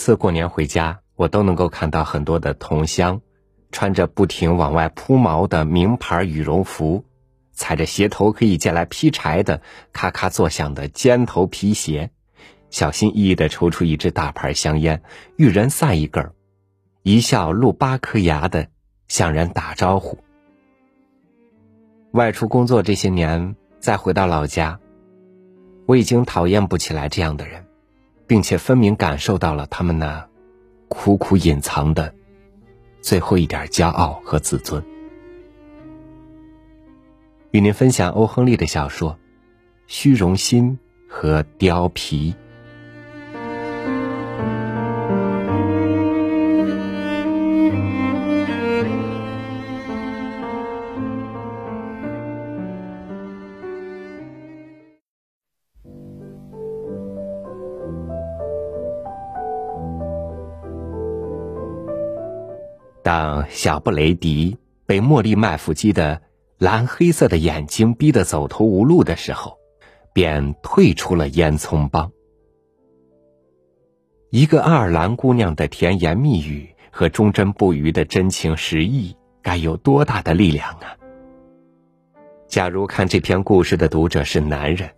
次过年回家，我都能够看到很多的同乡，穿着不停往外铺毛的名牌羽绒服，踩着鞋头可以借来劈柴的咔咔作响的尖头皮鞋，小心翼翼的抽出一支大牌香烟，遇人散一根，一笑露八颗牙的向人打招呼。外出工作这些年，再回到老家，我已经讨厌不起来这样的人。并且分明感受到了他们那苦苦隐藏的最后一点骄傲和自尊。与您分享欧亨利的小说《虚荣心和貂皮》。小布雷迪被茉莉麦弗基的蓝黑色的眼睛逼得走投无路的时候，便退出了烟囱帮。一个爱尔兰姑娘的甜言蜜语和忠贞不渝的真情实意，该有多大的力量啊！假如看这篇故事的读者是男人，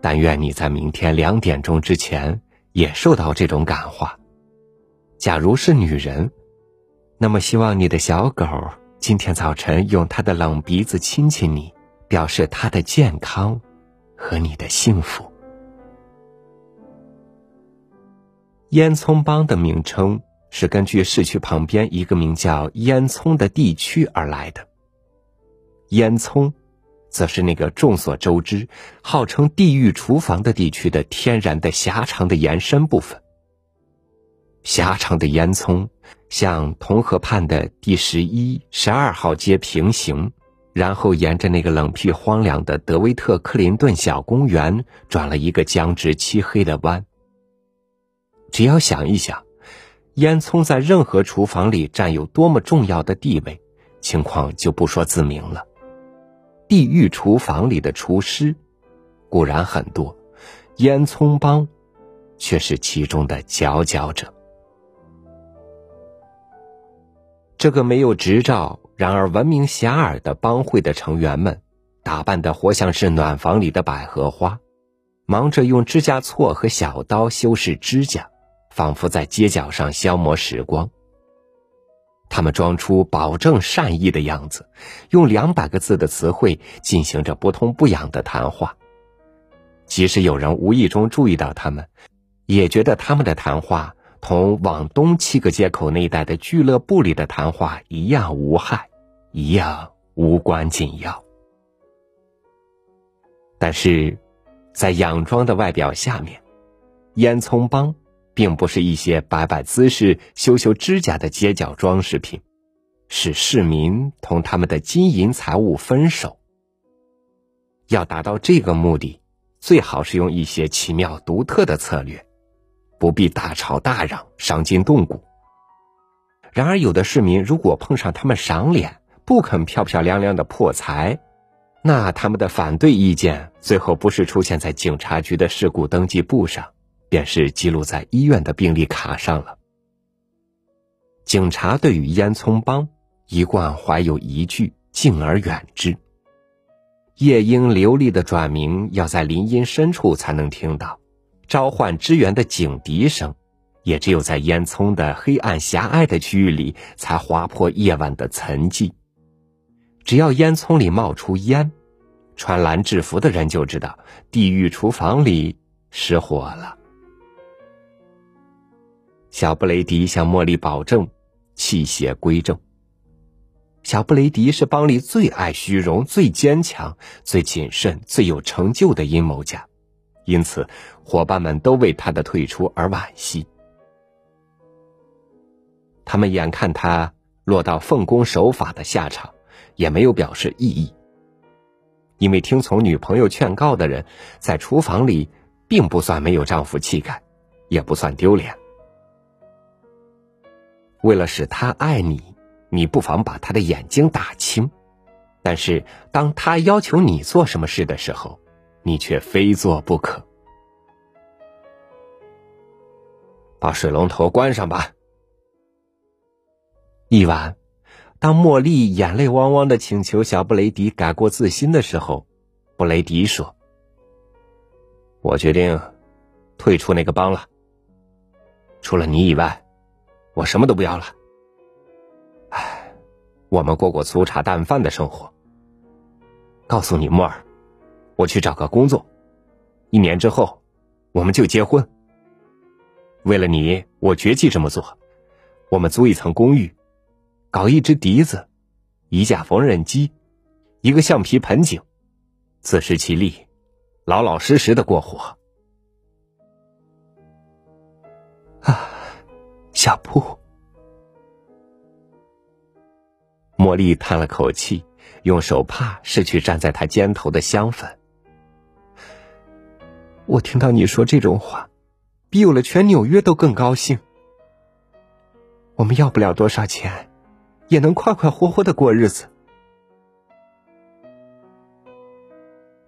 但愿你在明天两点钟之前也受到这种感化；假如是女人，那么，希望你的小狗今天早晨用它的冷鼻子亲亲你，表示它的健康和你的幸福。烟囱帮的名称是根据市区旁边一个名叫烟囱的地区而来的。烟囱，则是那个众所周知、号称“地狱厨房”的地区的天然的狭长的延伸部分。狭长的烟囱向同河畔的第十一、十二号街平行，然后沿着那个冷僻荒凉的德维特克林顿小公园转了一个僵直漆黑的弯。只要想一想，烟囱在任何厨房里占有多么重要的地位，情况就不说自明了。地狱厨房里的厨师固然很多，烟囱帮却是其中的佼佼者。这个没有执照，然而闻名遐迩的帮会的成员们，打扮的活像是暖房里的百合花，忙着用指甲锉和小刀修饰指甲，仿佛在街角上消磨时光。他们装出保证善意的样子，用两百个字的词汇进行着不痛不痒的谈话。即使有人无意中注意到他们，也觉得他们的谈话。同往东七个街口那一带的俱乐部里的谈话一样无害，一样无关紧要。但是，在佯装的外表下面，烟囱帮并不是一些摆摆姿势、修修指甲的街角装饰品，是市民同他们的金银财物分手。要达到这个目的，最好是用一些奇妙独特的策略。不必大吵大嚷，伤筋动骨。然而，有的市民如果碰上他们赏脸，不肯漂漂亮亮的破财，那他们的反对意见最后不是出现在警察局的事故登记簿上，便是记录在医院的病历卡上了。警察对于烟囱帮一贯怀有疑惧敬而远之。夜莺流利的转鸣要在林荫深处才能听到。召唤支援的警笛声，也只有在烟囱的黑暗狭隘的区域里，才划破夜晚的沉寂。只要烟囱里冒出烟，穿蓝制服的人就知道地狱厨房里失火了。小布雷迪向茉莉保证，气血归正。小布雷迪是帮里最爱虚荣、最坚强、最谨慎、最有成就的阴谋家。因此，伙伴们都为他的退出而惋惜。他们眼看他落到奉公守法的下场，也没有表示异议。因为听从女朋友劝告的人，在厨房里并不算没有丈夫气概，也不算丢脸。为了使他爱你，你不妨把他的眼睛打青。但是，当他要求你做什么事的时候，你却非做不可。把水龙头关上吧。一晚，当茉莉眼泪汪汪的请求小布雷迪改过自新的时候，布雷迪说：“我决定退出那个帮了。除了你以外，我什么都不要了。唉，我们过过粗茶淡饭的生活。告诉你，莫尔，我去找个工作，一年之后，我们就结婚。为了你，我决计这么做。我们租一层公寓。”搞一只笛子，一架缝纫机，一个橡皮盆景，自食其力，老老实实的过活。啊，小铺，茉莉叹了口气，用手帕拭去站在他肩头的香粉。我听到你说这种话，比有了全纽约都更高兴。我们要不了多少钱。也能快快活活的过日子。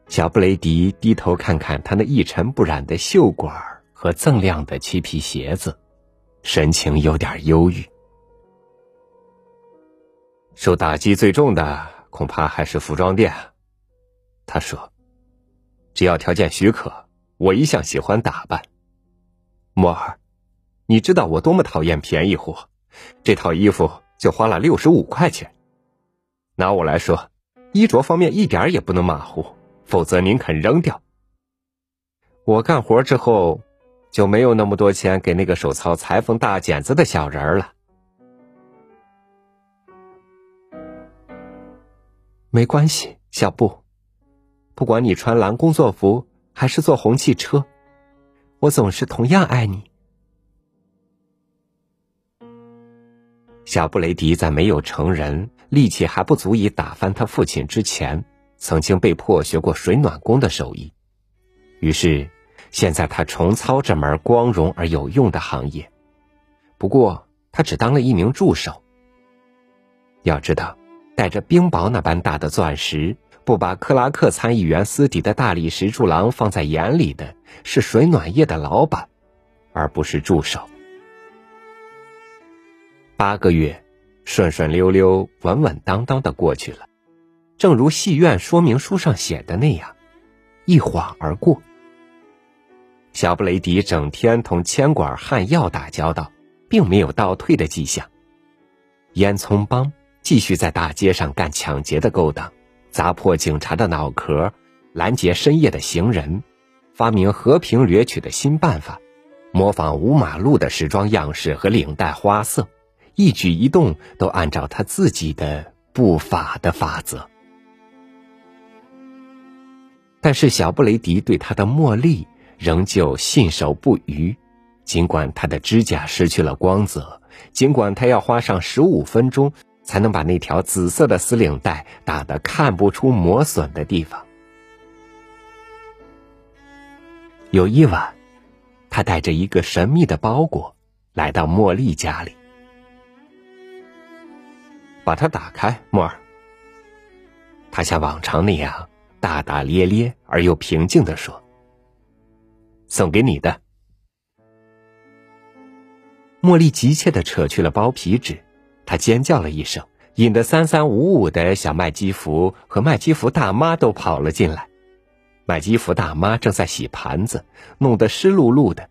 小布雷迪低头看看他那一尘不染的袖管和锃亮的漆皮鞋子，神情有点忧郁。受打击最重的恐怕还是服装店，他说：“只要条件许可，我一向喜欢打扮。”莫尔，你知道我多么讨厌便宜货，这套衣服。就花了六十五块钱。拿我来说，衣着方面一点也不能马虎，否则您肯扔掉。我干活之后，就没有那么多钱给那个手操裁缝大剪子的小人了。没关系，小布，不管你穿蓝工作服还是坐红汽车，我总是同样爱你。小布雷迪在没有成人、力气还不足以打翻他父亲之前，曾经被迫学过水暖工的手艺。于是，现在他重操这门光荣而有用的行业。不过，他只当了一名助手。要知道，带着冰雹那般大的钻石，不把克拉克参议员私底的大理石柱廊放在眼里的是水暖业的老板，而不是助手。八个月，顺顺溜溜、稳稳当当的过去了，正如戏院说明书上写的那样，一晃而过。小布雷迪整天同铅管焊药打交道，并没有倒退的迹象。烟囱帮继续在大街上干抢劫的勾当，砸破警察的脑壳，拦截深夜的行人，发明和平掠取的新办法，模仿五马路的时装样式和领带花色。一举一动都按照他自己的不法的法则，但是小布雷迪对他的茉莉仍旧信守不渝。尽管他的指甲失去了光泽，尽管他要花上十五分钟才能把那条紫色的丝领带打得看不出磨损的地方。有一晚，他带着一个神秘的包裹来到茉莉家里。把它打开，莫尔。他像往常那样大大咧咧而又平静的说：“送给你的。”茉莉急切的扯去了包皮纸，他尖叫了一声，引得三三五五的小麦基福和麦基福大妈都跑了进来。麦基福大妈正在洗盘子，弄得湿漉漉的，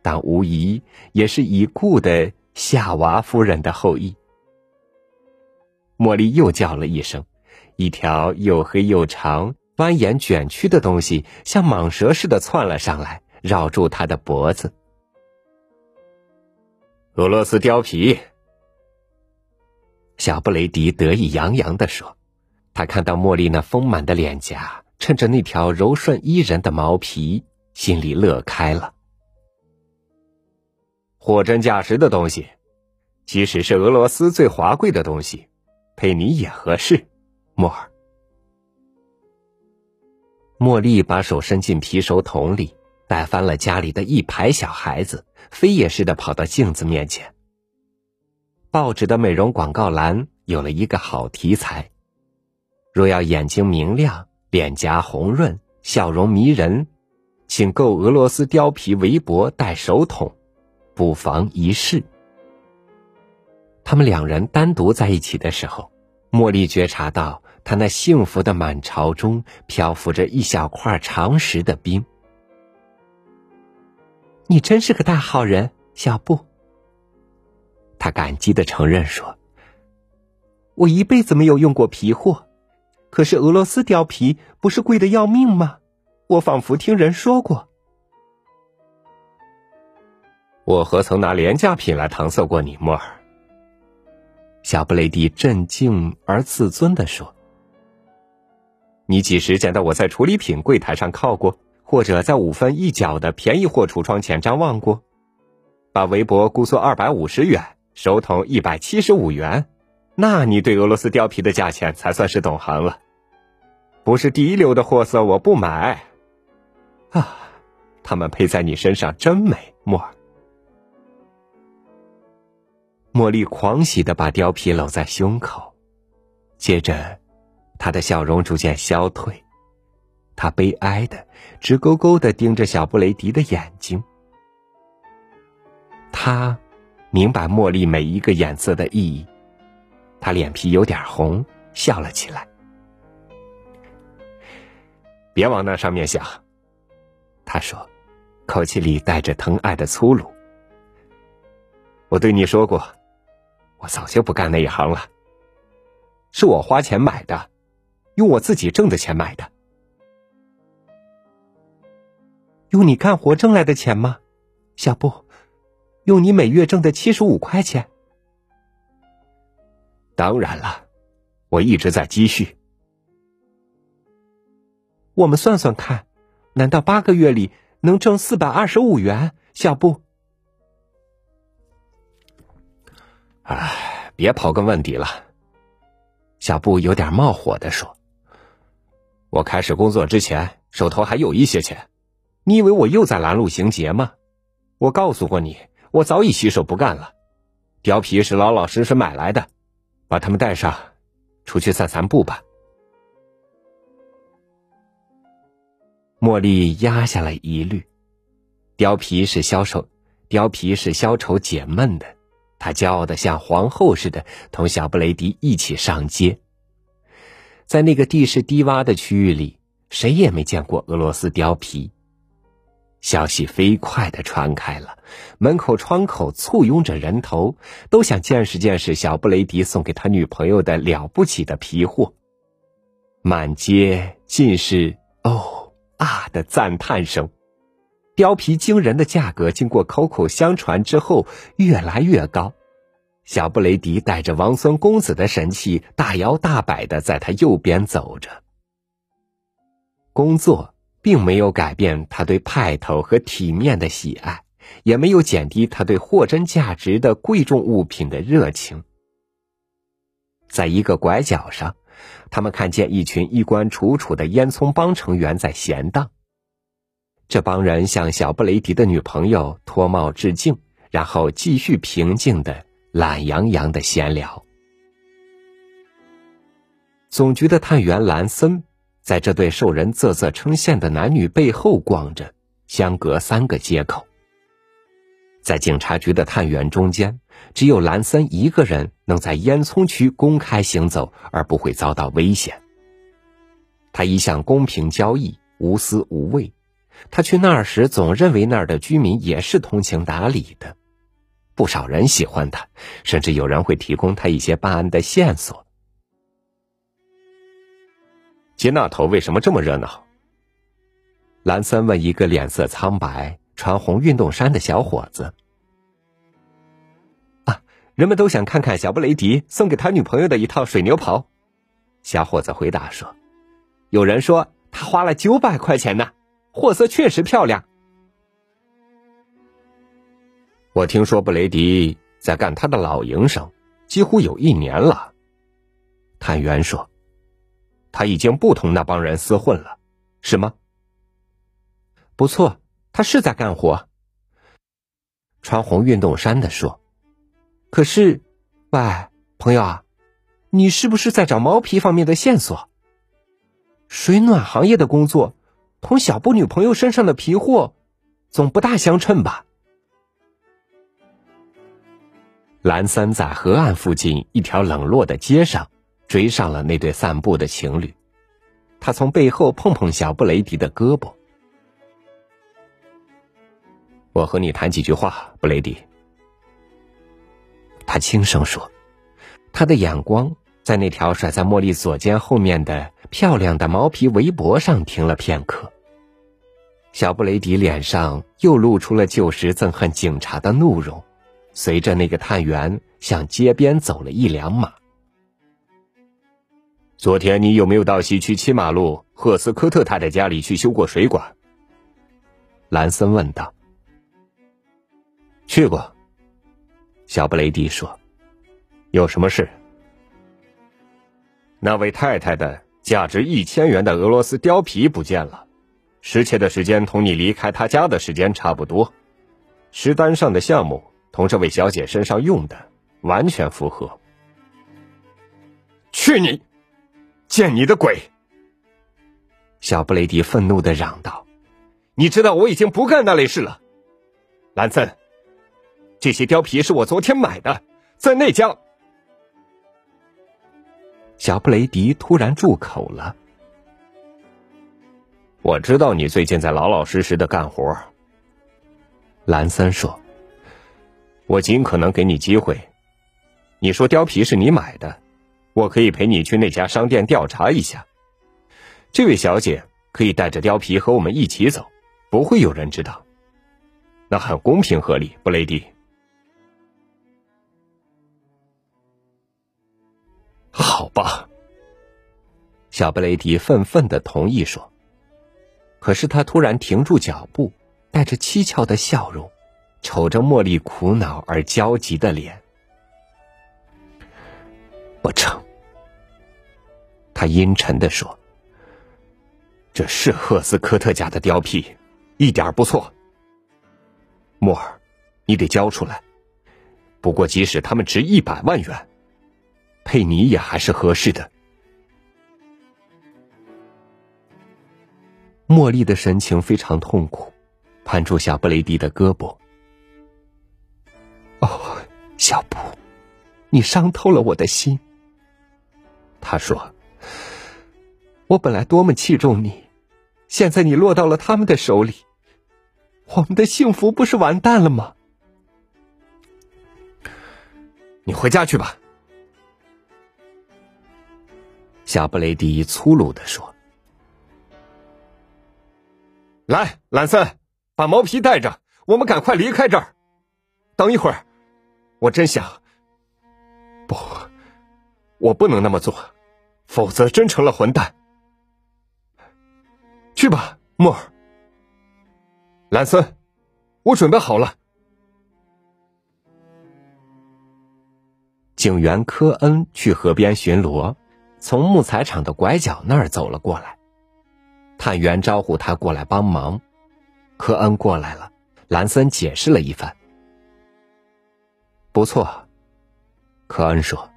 但无疑也是已故的夏娃夫人的后裔。茉莉又叫了一声，一条又黑又长、蜿蜒卷曲的东西像蟒蛇似的窜了上来，绕住他的脖子。俄罗斯貂皮，小布雷迪得意洋洋的说：“他看到茉莉那丰满的脸颊，衬着那条柔顺依人的毛皮，心里乐开了。货真价实的东西，即使是俄罗斯最华贵的东西。”配你也合适，莫尔。茉莉把手伸进皮手桶里，带翻了家里的一排小孩子，飞也似的跑到镜子面前。报纸的美容广告栏有了一个好题材：若要眼睛明亮、脸颊红润、笑容迷人，请购俄罗斯貂皮围脖带手桶，不妨一试。他们两人单独在一起的时候，茉莉觉察到他那幸福的满潮中漂浮着一小块常识的冰。你真是个大好人，小布。他感激的承认说：“我一辈子没有用过皮货，可是俄罗斯貂皮不是贵的要命吗？我仿佛听人说过。我何曾拿廉价品来搪塞过你，莫尔？”小布雷迪镇静而自尊的说：“你几时见到我在处理品柜台上靠过，或者在五分一角的便宜货橱窗前张望过？把围脖估作二百五十元。”手桶一百七十五元，那你对俄罗斯貂皮的价钱才算是懂行了。不是第一流的货色，我不买。啊，它们配在你身上真美，莫尔。茉莉狂喜的把貂皮搂在胸口，接着，她的笑容逐渐消退，她悲哀的直勾勾的盯着小布雷迪的眼睛，他。明白茉莉每一个眼色的意义，他脸皮有点红，笑了起来。别往那上面想，他说，口气里带着疼爱的粗鲁。我对你说过，我早就不干那一行了。是我花钱买的，用我自己挣的钱买的。用你干活挣来的钱吗，小布？用你每月挣的七十五块钱？当然了，我一直在积蓄。我们算算看，难道八个月里能挣四百二十五元？小布，哎，别刨根问底了。小布有点冒火的说：“我开始工作之前，手头还有一些钱。你以为我又在拦路行劫吗？我告诉过你。”我早已洗手不干了，貂皮是老老实实买来的，把它们带上，出去散散步吧。茉莉压下了疑虑，貂皮是消愁，貂皮是消愁解闷的。她骄傲的像皇后似的，同小布雷迪一起上街。在那个地势低洼的区域里，谁也没见过俄罗斯貂皮。消息飞快的传开了，门口窗口簇拥着人头，都想见识见识小布雷迪送给他女朋友的了不起的皮货。满街尽是“哦啊”的赞叹声。貂皮惊人的价格经过口口相传之后，越来越高。小布雷迪带着王孙公子的神气，大摇大摆的在他右边走着。工作。并没有改变他对派头和体面的喜爱，也没有减低他对货真价实的贵重物品的热情。在一个拐角上，他们看见一群衣冠楚楚的烟囱帮成员在闲荡。这帮人向小布雷迪的女朋友脱帽致敬，然后继续平静的、懒洋洋的闲聊。总局的探员兰森。在这对受人啧啧称羡的男女背后逛着，相隔三个街口。在警察局的探员中间，只有兰森一个人能在烟囱区公开行走而不会遭到危险。他一向公平交易，无私无畏。他去那儿时，总认为那儿的居民也是通情达理的。不少人喜欢他，甚至有人会提供他一些办案的线索。街那头为什么这么热闹？兰森问一个脸色苍白、穿红运动衫的小伙子。啊，人们都想看看小布雷迪送给他女朋友的一套水牛袍。小伙子回答说：“有人说他花了九百块钱呢，货色确实漂亮。”我听说布雷迪在干他的老营生，几乎有一年了。探员说。他已经不同那帮人厮混了，是吗？不错，他是在干活。穿红运动衫的说：“可是，喂，朋友啊，你是不是在找毛皮方面的线索？水暖行业的工作，同小布女朋友身上的皮货，总不大相称吧？”蓝三在河岸附近一条冷落的街上追上了那对散步的情侣，他从背后碰碰小布雷迪的胳膊。我和你谈几句话，布雷迪。他轻声说，他的眼光在那条甩在茉莉左肩后面的漂亮的毛皮围脖上停了片刻。小布雷迪脸上又露出了旧时憎恨警察的怒容。随着那个探员向街边走了一两码。昨天你有没有到西区七马路赫斯科特太太家里去修过水管？兰森问道。去过。小布雷迪说。有什么事？那位太太的价值一千元的俄罗斯貂皮不见了，失窃的时间同你离开他家的时间差不多，石单上的项目。同这位小姐身上用的完全符合。去你，见你的鬼！小布雷迪愤怒的嚷道：“你知道我已经不干那类事了，兰森。这些貂皮是我昨天买的，在那家。”小布雷迪突然住口了。我知道你最近在老老实实的干活，兰森说。我尽可能给你机会。你说貂皮是你买的，我可以陪你去那家商店调查一下。这位小姐可以带着貂皮和我们一起走，不会有人知道。那很公平合理，布雷迪。好吧，小布雷迪愤愤的同意说。可是他突然停住脚步，带着蹊跷的笑容。瞅着茉莉苦恼而焦急的脸，不成。他阴沉的说：“这是赫斯科特家的貂皮，一点不错。莫尔，你得交出来。不过，即使他们值一百万元，配你也还是合适的。”茉莉的神情非常痛苦，攀住小布雷迪的胳膊。哦，小布，你伤透了我的心。他说：“我本来多么器重你，现在你落到了他们的手里，我们的幸福不是完蛋了吗？”你回家去吧。”夏布雷迪粗鲁的说。“来，兰森，把毛皮带着，我们赶快离开这儿。等一会儿。”我真想，不，我不能那么做，否则真成了混蛋。去吧，莫尔，兰森，我准备好了。警员科恩去河边巡逻，从木材厂的拐角那儿走了过来。探员招呼他过来帮忙，科恩过来了，兰森解释了一番。不错，科恩说：“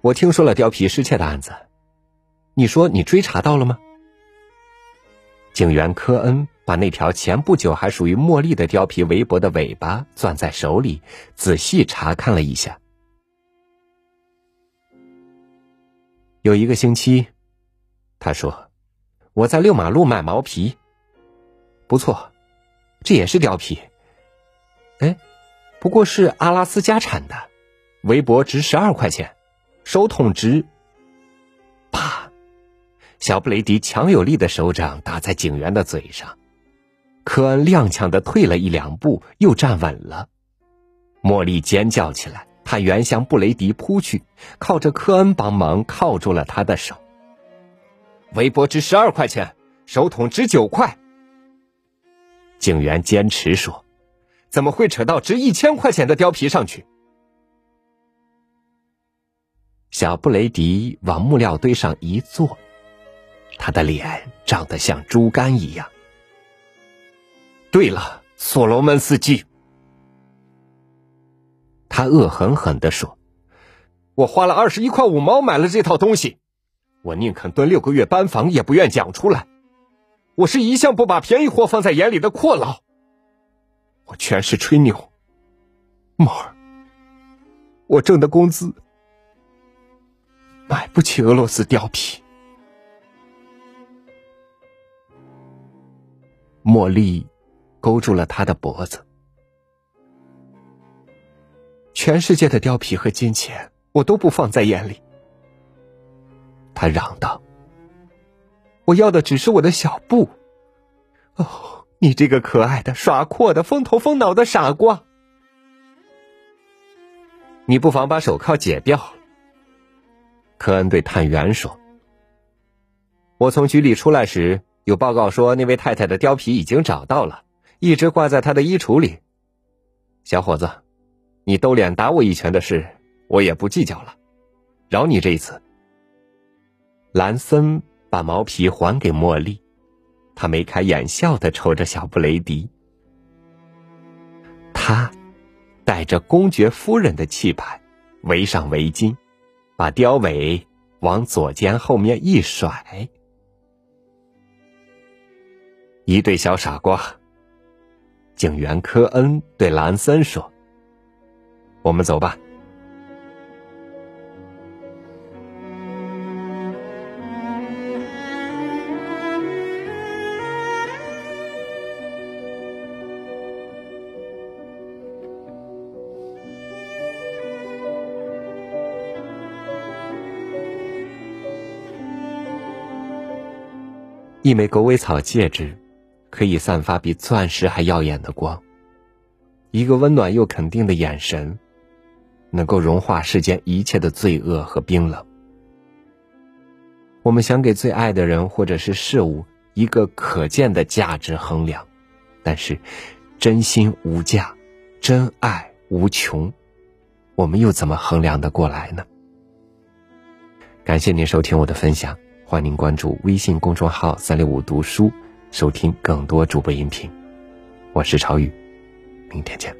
我听说了貂皮失窃的案子，你说你追查到了吗？”警员科恩把那条前不久还属于茉莉的貂皮围脖的尾巴攥在手里，仔细查看了一下。有一个星期，他说：“我在六马路买毛皮。”不错，这也是貂皮。哎。不过是阿拉斯加产的，围脖值十二块钱，手筒值。小布雷迪强有力的手掌打在警员的嘴上，科恩踉跄的退了一两步，又站稳了。茉莉尖叫起来，探员向布雷迪扑去，靠着科恩帮忙铐住了他的手。围脖值十二块钱，手桶值九块。警员坚持说。怎么会扯到值一千块钱的貂皮上去？小布雷迪往木料堆上一坐，他的脸长得像猪肝一样。对了，所罗门斯基，他恶狠狠的说：“我花了二十一块五毛买了这套东西，我宁肯蹲六个月班房，也不愿讲出来。我是一向不把便宜货放在眼里的阔佬。”我全是吹牛，莫尔，我挣的工资买不起俄罗斯貂皮。茉莉勾住了他的脖子。全世界的貂皮和金钱，我都不放在眼里。他嚷道：“我要的只是我的小布。”哦，你这个可爱的、耍阔的、疯头疯脑的傻瓜！你不妨把手铐解掉。科恩对探员说：“我从局里出来时，有报告说那位太太的貂皮已经找到了，一直挂在她的衣橱里。小伙子，你兜脸打我一拳的事，我也不计较了，饶你这一次。”兰森把毛皮还给茉莉。他眉开眼笑的瞅着小布雷迪，他带着公爵夫人的气派，围上围巾，把貂尾往左肩后面一甩。一对小傻瓜，警员科恩对兰森说：“我们走吧。”一枚狗尾草戒指，可以散发比钻石还耀眼的光。一个温暖又肯定的眼神，能够融化世间一切的罪恶和冰冷。我们想给最爱的人或者是事物一个可见的价值衡量，但是真心无价，真爱无穷，我们又怎么衡量得过来呢？感谢您收听我的分享。欢迎您关注微信公众号“三六五读书”，收听更多主播音频。我是朝宇，明天见。